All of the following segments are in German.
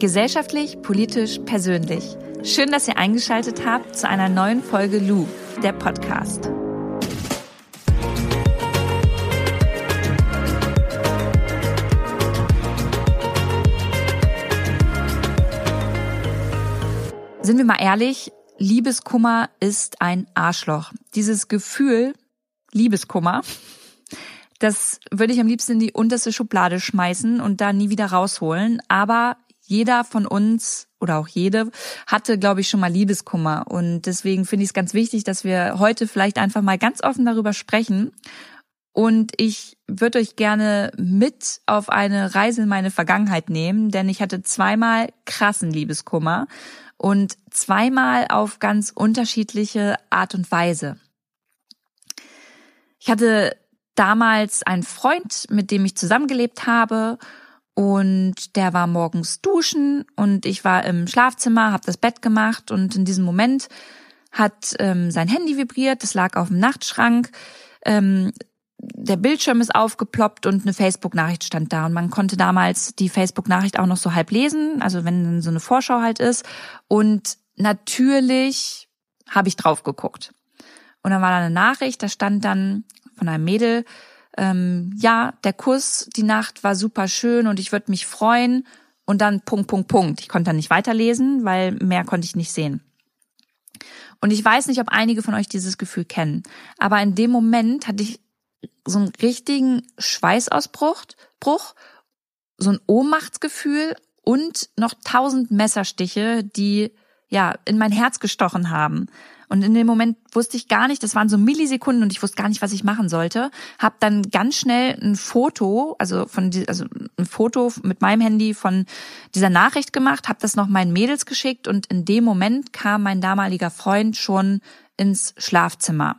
Gesellschaftlich, politisch, persönlich. Schön, dass ihr eingeschaltet habt zu einer neuen Folge Lou, der Podcast. Sind wir mal ehrlich, Liebeskummer ist ein Arschloch. Dieses Gefühl, Liebeskummer, das würde ich am liebsten in die unterste Schublade schmeißen und da nie wieder rausholen. Aber jeder von uns oder auch jede hatte, glaube ich, schon mal Liebeskummer. Und deswegen finde ich es ganz wichtig, dass wir heute vielleicht einfach mal ganz offen darüber sprechen. Und ich würde euch gerne mit auf eine Reise in meine Vergangenheit nehmen, denn ich hatte zweimal krassen Liebeskummer und zweimal auf ganz unterschiedliche Art und Weise. Ich hatte damals einen Freund, mit dem ich zusammengelebt habe und der war morgens duschen und ich war im Schlafzimmer, habe das Bett gemacht und in diesem Moment hat ähm, sein Handy vibriert, das lag auf dem Nachtschrank. Ähm, der Bildschirm ist aufgeploppt und eine Facebook-Nachricht stand da. Und man konnte damals die Facebook-Nachricht auch noch so halb lesen, also wenn dann so eine Vorschau halt ist. Und natürlich habe ich drauf geguckt. Und dann war da eine Nachricht, da stand dann von einem Mädel, ähm, ja, der Kuss, die Nacht war super schön und ich würde mich freuen. Und dann Punkt, Punkt, Punkt. Ich konnte dann nicht weiterlesen, weil mehr konnte ich nicht sehen. Und ich weiß nicht, ob einige von euch dieses Gefühl kennen. Aber in dem Moment hatte ich so einen richtigen Schweißausbruch, Bruch, so ein Ohnmachtsgefühl und noch tausend Messerstiche, die ja in mein Herz gestochen haben. Und in dem Moment wusste ich gar nicht, das waren so Millisekunden und ich wusste gar nicht, was ich machen sollte. Hab dann ganz schnell ein Foto, also von also ein Foto mit meinem Handy von dieser Nachricht gemacht, habe das noch meinen Mädels geschickt und in dem Moment kam mein damaliger Freund schon ins Schlafzimmer.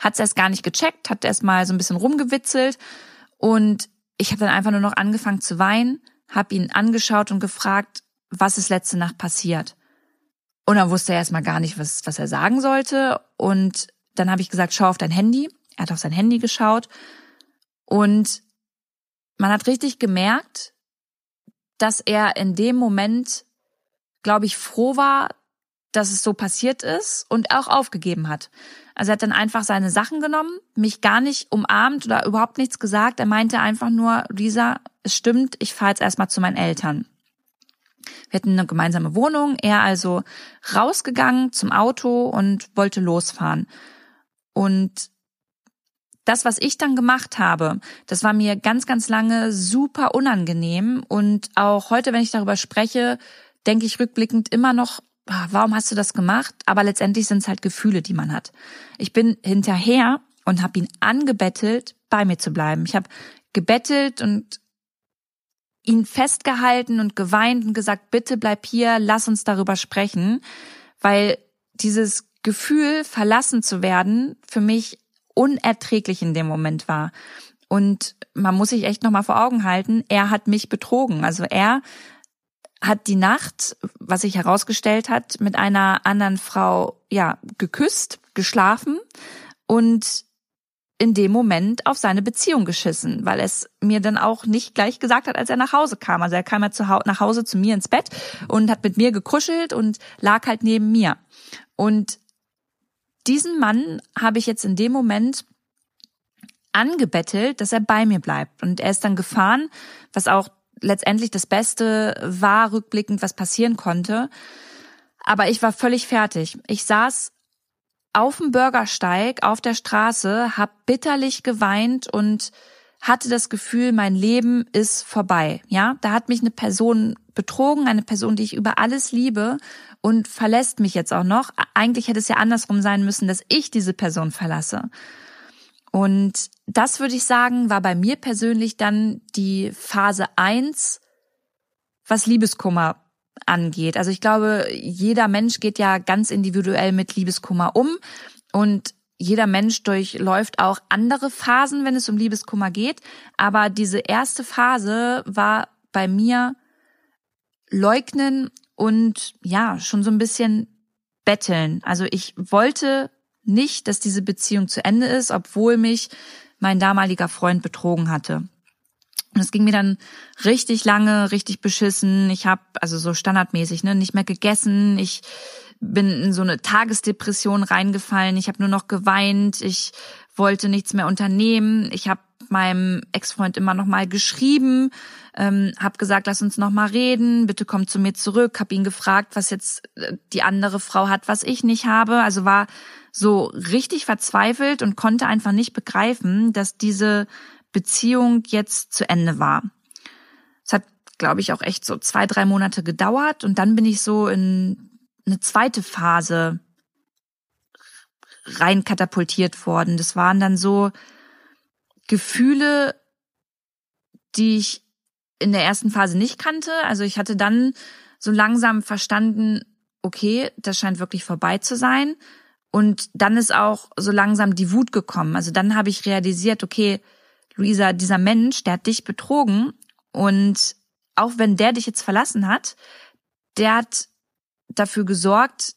Hat's erst gar nicht gecheckt, hat erst mal so ein bisschen rumgewitzelt und ich habe dann einfach nur noch angefangen zu weinen, habe ihn angeschaut und gefragt, was ist letzte Nacht passiert. Und dann wusste er erstmal gar nicht, was, was er sagen sollte. Und dann habe ich gesagt, schau auf dein Handy. Er hat auf sein Handy geschaut. Und man hat richtig gemerkt, dass er in dem Moment, glaube ich, froh war, dass es so passiert ist und auch aufgegeben hat. Also er hat dann einfach seine Sachen genommen, mich gar nicht umarmt oder überhaupt nichts gesagt. Er meinte einfach nur, Lisa, es stimmt, ich fahre jetzt erstmal zu meinen Eltern. Wir hatten eine gemeinsame Wohnung, er also rausgegangen zum Auto und wollte losfahren. Und das, was ich dann gemacht habe, das war mir ganz, ganz lange super unangenehm. Und auch heute, wenn ich darüber spreche, denke ich rückblickend immer noch, ah, warum hast du das gemacht? Aber letztendlich sind es halt Gefühle, die man hat. Ich bin hinterher und habe ihn angebettelt, bei mir zu bleiben. Ich habe gebettelt und ihn festgehalten und geweint und gesagt, bitte bleib hier, lass uns darüber sprechen, weil dieses Gefühl, verlassen zu werden, für mich unerträglich in dem Moment war. Und man muss sich echt nochmal vor Augen halten, er hat mich betrogen. Also er hat die Nacht, was sich herausgestellt hat, mit einer anderen Frau, ja, geküsst, geschlafen und in dem Moment auf seine Beziehung geschissen, weil es mir dann auch nicht gleich gesagt hat, als er nach Hause kam. Also er kam ja zu, nach Hause zu mir ins Bett und hat mit mir gekuschelt und lag halt neben mir. Und diesen Mann habe ich jetzt in dem Moment angebettelt, dass er bei mir bleibt. Und er ist dann gefahren, was auch letztendlich das Beste war, rückblickend, was passieren konnte. Aber ich war völlig fertig. Ich saß auf dem Bürgersteig auf der Straße, hab bitterlich geweint und hatte das Gefühl, mein Leben ist vorbei. Ja, da hat mich eine Person betrogen, eine Person, die ich über alles liebe und verlässt mich jetzt auch noch. Eigentlich hätte es ja andersrum sein müssen, dass ich diese Person verlasse. Und das würde ich sagen, war bei mir persönlich dann die Phase eins, was Liebeskummer angeht. Also ich glaube, jeder Mensch geht ja ganz individuell mit Liebeskummer um und jeder Mensch durchläuft auch andere Phasen, wenn es um Liebeskummer geht. Aber diese erste Phase war bei mir leugnen und ja, schon so ein bisschen betteln. Also ich wollte nicht, dass diese Beziehung zu Ende ist, obwohl mich mein damaliger Freund betrogen hatte. Und es ging mir dann richtig lange, richtig beschissen. Ich habe also so standardmäßig, ne, nicht mehr gegessen. Ich bin in so eine Tagesdepression reingefallen. Ich habe nur noch geweint. Ich wollte nichts mehr unternehmen. Ich habe meinem Ex-Freund immer noch mal geschrieben, ähm, habe gesagt, lass uns noch mal reden, bitte komm zu mir zurück. Habe ihn gefragt, was jetzt äh, die andere Frau hat, was ich nicht habe. Also war so richtig verzweifelt und konnte einfach nicht begreifen, dass diese Beziehung jetzt zu Ende war. Es hat, glaube ich, auch echt so zwei, drei Monate gedauert und dann bin ich so in eine zweite Phase rein katapultiert worden. Das waren dann so Gefühle, die ich in der ersten Phase nicht kannte. Also ich hatte dann so langsam verstanden, okay, das scheint wirklich vorbei zu sein. Und dann ist auch so langsam die Wut gekommen. Also dann habe ich realisiert, okay, Luisa, dieser Mensch, der hat dich betrogen und auch wenn der dich jetzt verlassen hat, der hat dafür gesorgt,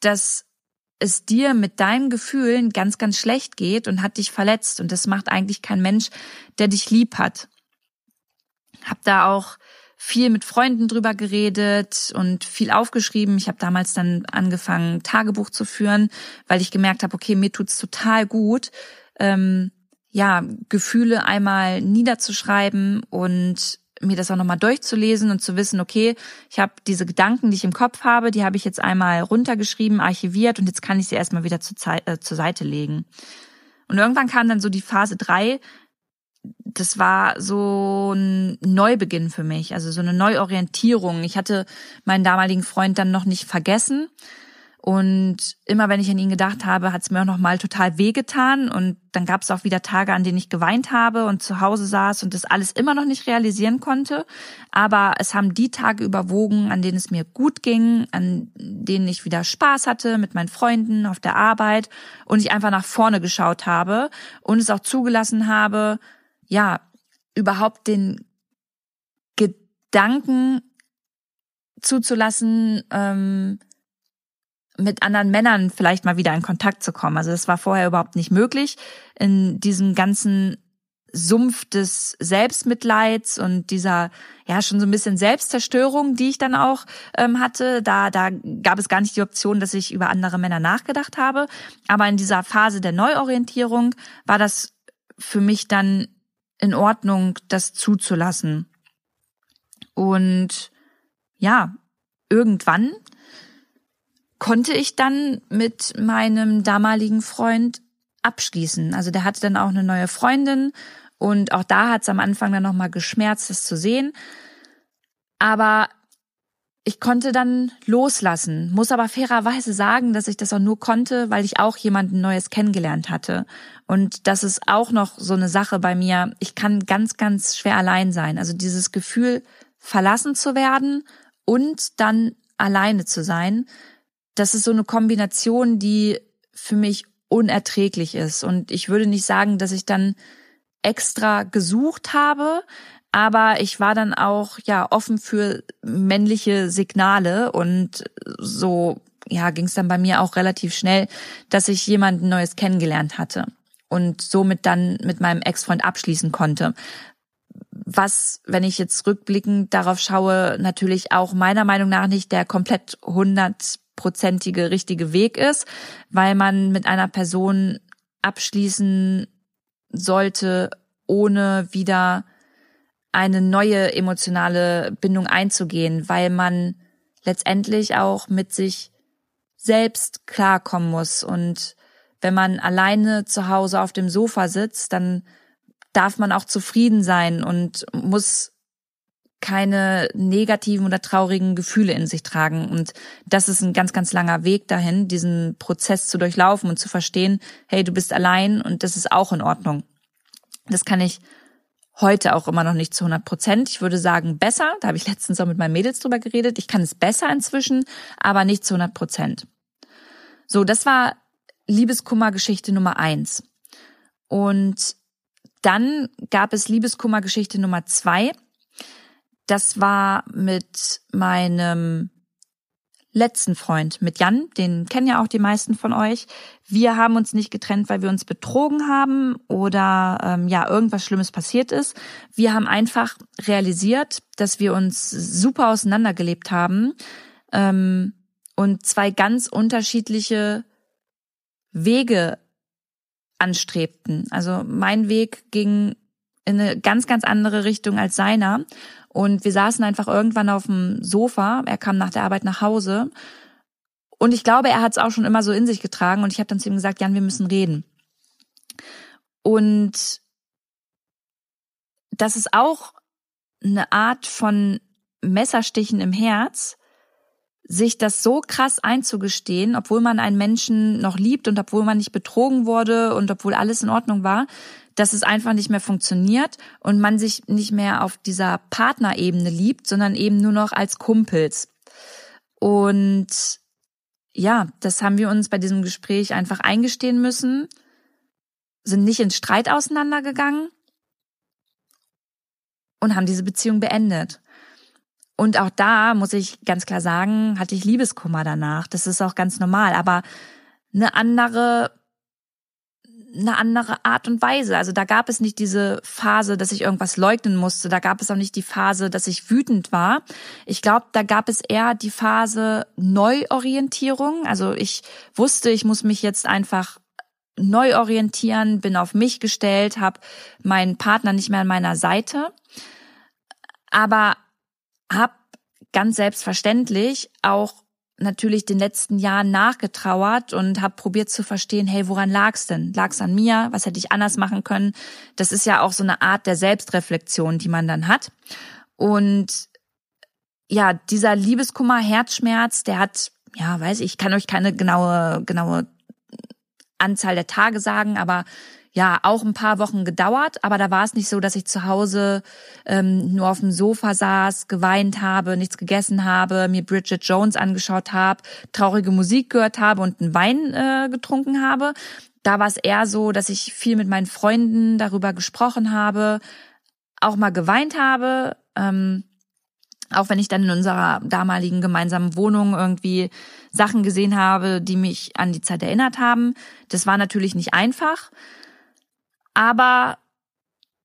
dass es dir mit deinen Gefühlen ganz, ganz schlecht geht und hat dich verletzt. Und das macht eigentlich kein Mensch, der dich lieb hat. Hab da auch viel mit Freunden drüber geredet und viel aufgeschrieben. Ich habe damals dann angefangen, Tagebuch zu führen, weil ich gemerkt habe, okay, mir tut's total gut, ähm, ja, Gefühle einmal niederzuschreiben und mir das auch nochmal durchzulesen und zu wissen, okay, ich habe diese Gedanken, die ich im Kopf habe, die habe ich jetzt einmal runtergeschrieben, archiviert und jetzt kann ich sie erstmal wieder zu, äh, zur Seite legen. Und irgendwann kam dann so die Phase drei. Das war so ein Neubeginn für mich, also so eine Neuorientierung. Ich hatte meinen damaligen Freund dann noch nicht vergessen und immer wenn ich an ihn gedacht habe, hat es mir auch noch mal total wehgetan. Und dann gab es auch wieder Tage, an denen ich geweint habe und zu Hause saß und das alles immer noch nicht realisieren konnte. Aber es haben die Tage überwogen, an denen es mir gut ging, an denen ich wieder Spaß hatte mit meinen Freunden auf der Arbeit und ich einfach nach vorne geschaut habe und es auch zugelassen habe, ja, überhaupt den Gedanken zuzulassen, ähm, mit anderen Männern vielleicht mal wieder in Kontakt zu kommen. Also das war vorher überhaupt nicht möglich. In diesem ganzen Sumpf des Selbstmitleids und dieser ja schon so ein bisschen Selbstzerstörung, die ich dann auch ähm, hatte, da da gab es gar nicht die Option, dass ich über andere Männer nachgedacht habe. Aber in dieser Phase der Neuorientierung war das für mich dann in Ordnung, das zuzulassen. Und ja, irgendwann konnte ich dann mit meinem damaligen Freund abschließen. Also der hatte dann auch eine neue Freundin und auch da hat es am Anfang dann nochmal geschmerzt, das zu sehen. Aber ich konnte dann loslassen, muss aber fairerweise sagen, dass ich das auch nur konnte, weil ich auch jemanden Neues kennengelernt hatte. Und das ist auch noch so eine Sache bei mir. Ich kann ganz, ganz schwer allein sein. Also dieses Gefühl, verlassen zu werden und dann alleine zu sein, das ist so eine Kombination, die für mich unerträglich ist. Und ich würde nicht sagen, dass ich dann extra gesucht habe, aber ich war dann auch ja offen für männliche Signale und so ja ging es dann bei mir auch relativ schnell, dass ich jemanden Neues kennengelernt hatte und somit dann mit meinem Ex-Freund abschließen konnte. Was, wenn ich jetzt rückblickend darauf schaue, natürlich auch meiner Meinung nach nicht der komplett 100 hundertprozentige richtige Weg ist, weil man mit einer Person abschließen sollte, ohne wieder eine neue emotionale Bindung einzugehen, weil man letztendlich auch mit sich selbst klarkommen muss. Und wenn man alleine zu Hause auf dem Sofa sitzt, dann darf man auch zufrieden sein und muss keine negativen oder traurigen Gefühle in sich tragen. Und das ist ein ganz, ganz langer Weg dahin, diesen Prozess zu durchlaufen und zu verstehen, hey, du bist allein und das ist auch in Ordnung. Das kann ich heute auch immer noch nicht zu 100 Prozent. Ich würde sagen, besser. Da habe ich letztens auch mit meinen Mädels drüber geredet. Ich kann es besser inzwischen, aber nicht zu 100 Prozent. So, das war Liebeskummergeschichte Nummer eins. Und dann gab es Liebeskummergeschichte Nummer zwei das war mit meinem letzten Freund mit Jan, den kennen ja auch die meisten von euch. Wir haben uns nicht getrennt, weil wir uns betrogen haben oder ähm, ja irgendwas Schlimmes passiert ist. Wir haben einfach realisiert, dass wir uns super auseinandergelebt haben ähm, und zwei ganz unterschiedliche Wege anstrebten. Also mein Weg ging in eine ganz, ganz andere Richtung als seiner. Und wir saßen einfach irgendwann auf dem Sofa. Er kam nach der Arbeit nach Hause. Und ich glaube, er hat es auch schon immer so in sich getragen. Und ich habe dann zu ihm gesagt, Jan, wir müssen reden. Und das ist auch eine Art von Messerstichen im Herz, sich das so krass einzugestehen, obwohl man einen Menschen noch liebt und obwohl man nicht betrogen wurde und obwohl alles in Ordnung war, dass es einfach nicht mehr funktioniert und man sich nicht mehr auf dieser Partnerebene liebt, sondern eben nur noch als Kumpels. Und ja, das haben wir uns bei diesem Gespräch einfach eingestehen müssen, sind nicht in Streit auseinandergegangen und haben diese Beziehung beendet. Und auch da muss ich ganz klar sagen, hatte ich Liebeskummer danach. Das ist auch ganz normal, aber eine andere eine andere Art und Weise. Also da gab es nicht diese Phase, dass ich irgendwas leugnen musste. Da gab es auch nicht die Phase, dass ich wütend war. Ich glaube, da gab es eher die Phase Neuorientierung. Also ich wusste, ich muss mich jetzt einfach neu orientieren, bin auf mich gestellt, habe meinen Partner nicht mehr an meiner Seite. Aber habe ganz selbstverständlich auch natürlich den letzten Jahren nachgetrauert und habe probiert zu verstehen, hey, woran lag's denn? Lag's an mir? Was hätte ich anders machen können? Das ist ja auch so eine Art der Selbstreflexion, die man dann hat. Und ja, dieser Liebeskummer, Herzschmerz, der hat, ja, weiß ich, ich kann euch keine genaue genaue Anzahl der Tage sagen, aber ja auch ein paar Wochen gedauert, aber da war es nicht so, dass ich zu Hause ähm, nur auf dem Sofa saß, geweint habe, nichts gegessen habe, mir Bridget Jones angeschaut habe, traurige Musik gehört habe und einen Wein äh, getrunken habe. Da war es eher so, dass ich viel mit meinen Freunden darüber gesprochen habe, auch mal geweint habe. Ähm, auch wenn ich dann in unserer damaligen gemeinsamen Wohnung irgendwie Sachen gesehen habe, die mich an die Zeit erinnert haben. Das war natürlich nicht einfach. Aber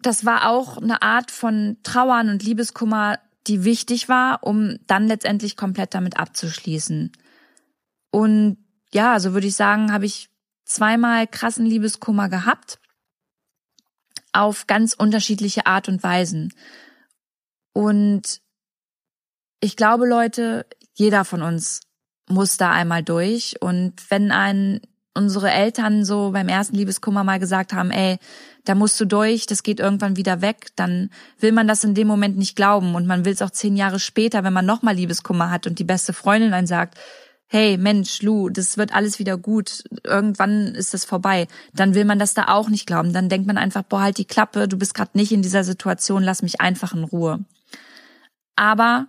das war auch eine Art von Trauern und Liebeskummer, die wichtig war, um dann letztendlich komplett damit abzuschließen. Und ja, so würde ich sagen, habe ich zweimal krassen Liebeskummer gehabt auf ganz unterschiedliche Art und Weisen. Und ich glaube, Leute, jeder von uns muss da einmal durch. Und wenn ein unsere Eltern so beim ersten Liebeskummer mal gesagt haben, ey, da musst du durch, das geht irgendwann wieder weg, dann will man das in dem Moment nicht glauben und man will es auch zehn Jahre später, wenn man nochmal Liebeskummer hat und die beste Freundin dann sagt, hey Mensch, Lu, das wird alles wieder gut, irgendwann ist das vorbei, dann will man das da auch nicht glauben. Dann denkt man einfach, boah, halt die Klappe, du bist gerade nicht in dieser Situation, lass mich einfach in Ruhe. Aber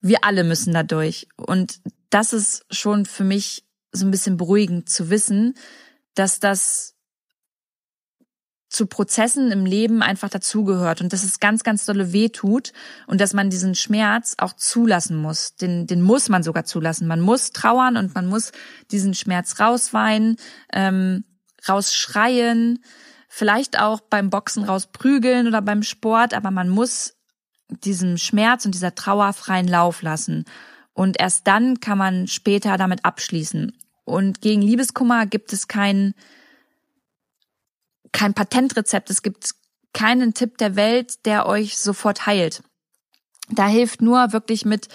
wir alle müssen da durch. Und das ist schon für mich so ein bisschen beruhigend zu wissen, dass das zu Prozessen im Leben einfach dazugehört und dass es ganz, ganz dolle weh tut und dass man diesen Schmerz auch zulassen muss. Den, den muss man sogar zulassen. Man muss trauern und man muss diesen Schmerz rausweinen, ähm, rausschreien, vielleicht auch beim Boxen rausprügeln oder beim Sport, aber man muss diesem Schmerz und dieser Trauer freien Lauf lassen. Und erst dann kann man später damit abschließen. Und gegen Liebeskummer gibt es kein, kein Patentrezept. Es gibt keinen Tipp der Welt, der euch sofort heilt. Da hilft nur wirklich mit,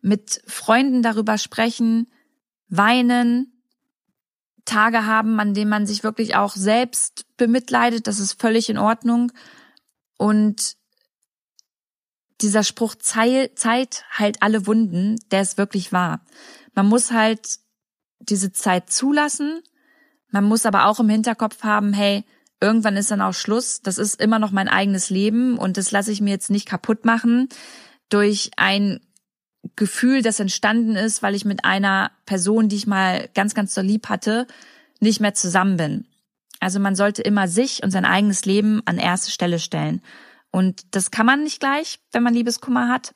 mit Freunden darüber sprechen, weinen, Tage haben, an denen man sich wirklich auch selbst bemitleidet. Das ist völlig in Ordnung. Und dieser Spruch Zeit heilt alle Wunden, der ist wirklich wahr. Man muss halt diese Zeit zulassen. Man muss aber auch im Hinterkopf haben, hey, irgendwann ist dann auch Schluss. Das ist immer noch mein eigenes Leben und das lasse ich mir jetzt nicht kaputt machen durch ein Gefühl, das entstanden ist, weil ich mit einer Person, die ich mal ganz, ganz so lieb hatte, nicht mehr zusammen bin. Also man sollte immer sich und sein eigenes Leben an erste Stelle stellen. Und das kann man nicht gleich, wenn man Liebeskummer hat.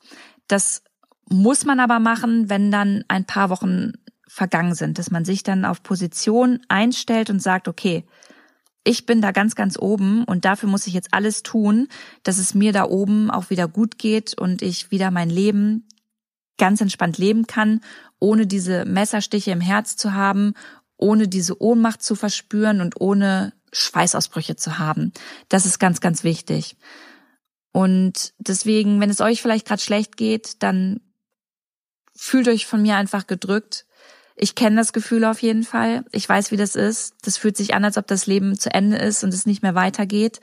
Das muss man aber machen, wenn dann ein paar Wochen vergangen sind, dass man sich dann auf Position einstellt und sagt, okay, ich bin da ganz, ganz oben und dafür muss ich jetzt alles tun, dass es mir da oben auch wieder gut geht und ich wieder mein Leben ganz entspannt leben kann, ohne diese Messerstiche im Herz zu haben, ohne diese Ohnmacht zu verspüren und ohne Schweißausbrüche zu haben. Das ist ganz, ganz wichtig. Und deswegen, wenn es euch vielleicht gerade schlecht geht, dann fühlt euch von mir einfach gedrückt. Ich kenne das Gefühl auf jeden Fall. Ich weiß, wie das ist. Das fühlt sich an, als ob das Leben zu Ende ist und es nicht mehr weitergeht.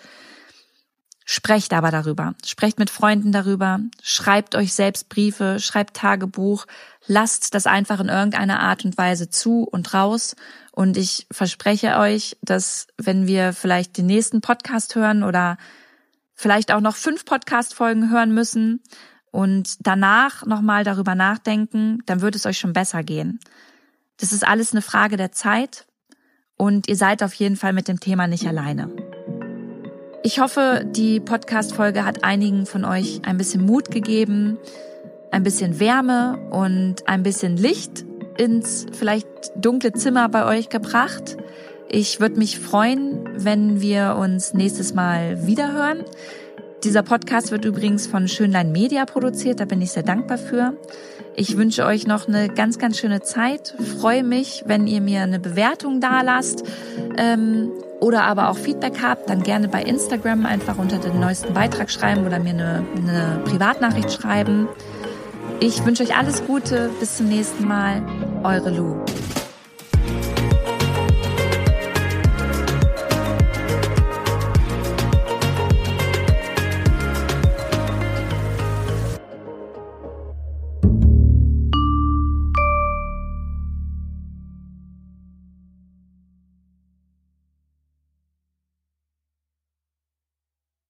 Sprecht aber darüber. Sprecht mit Freunden darüber. Schreibt euch selbst Briefe, schreibt Tagebuch. Lasst das einfach in irgendeiner Art und Weise zu und raus. Und ich verspreche euch, dass wenn wir vielleicht den nächsten Podcast hören oder vielleicht auch noch fünf Podcast-Folgen hören müssen und danach nochmal darüber nachdenken, dann wird es euch schon besser gehen. Das ist alles eine Frage der Zeit und ihr seid auf jeden Fall mit dem Thema nicht alleine. Ich hoffe, die Podcast-Folge hat einigen von euch ein bisschen Mut gegeben, ein bisschen Wärme und ein bisschen Licht ins vielleicht dunkle Zimmer bei euch gebracht. Ich würde mich freuen, wenn wir uns nächstes Mal wiederhören. Dieser Podcast wird übrigens von Schönlein Media produziert, da bin ich sehr dankbar für. Ich wünsche euch noch eine ganz, ganz schöne Zeit. Freue mich, wenn ihr mir eine Bewertung da lasst ähm, oder aber auch Feedback habt, dann gerne bei Instagram einfach unter den neuesten Beitrag schreiben oder mir eine, eine Privatnachricht schreiben. Ich wünsche euch alles Gute, bis zum nächsten Mal. Eure Lou.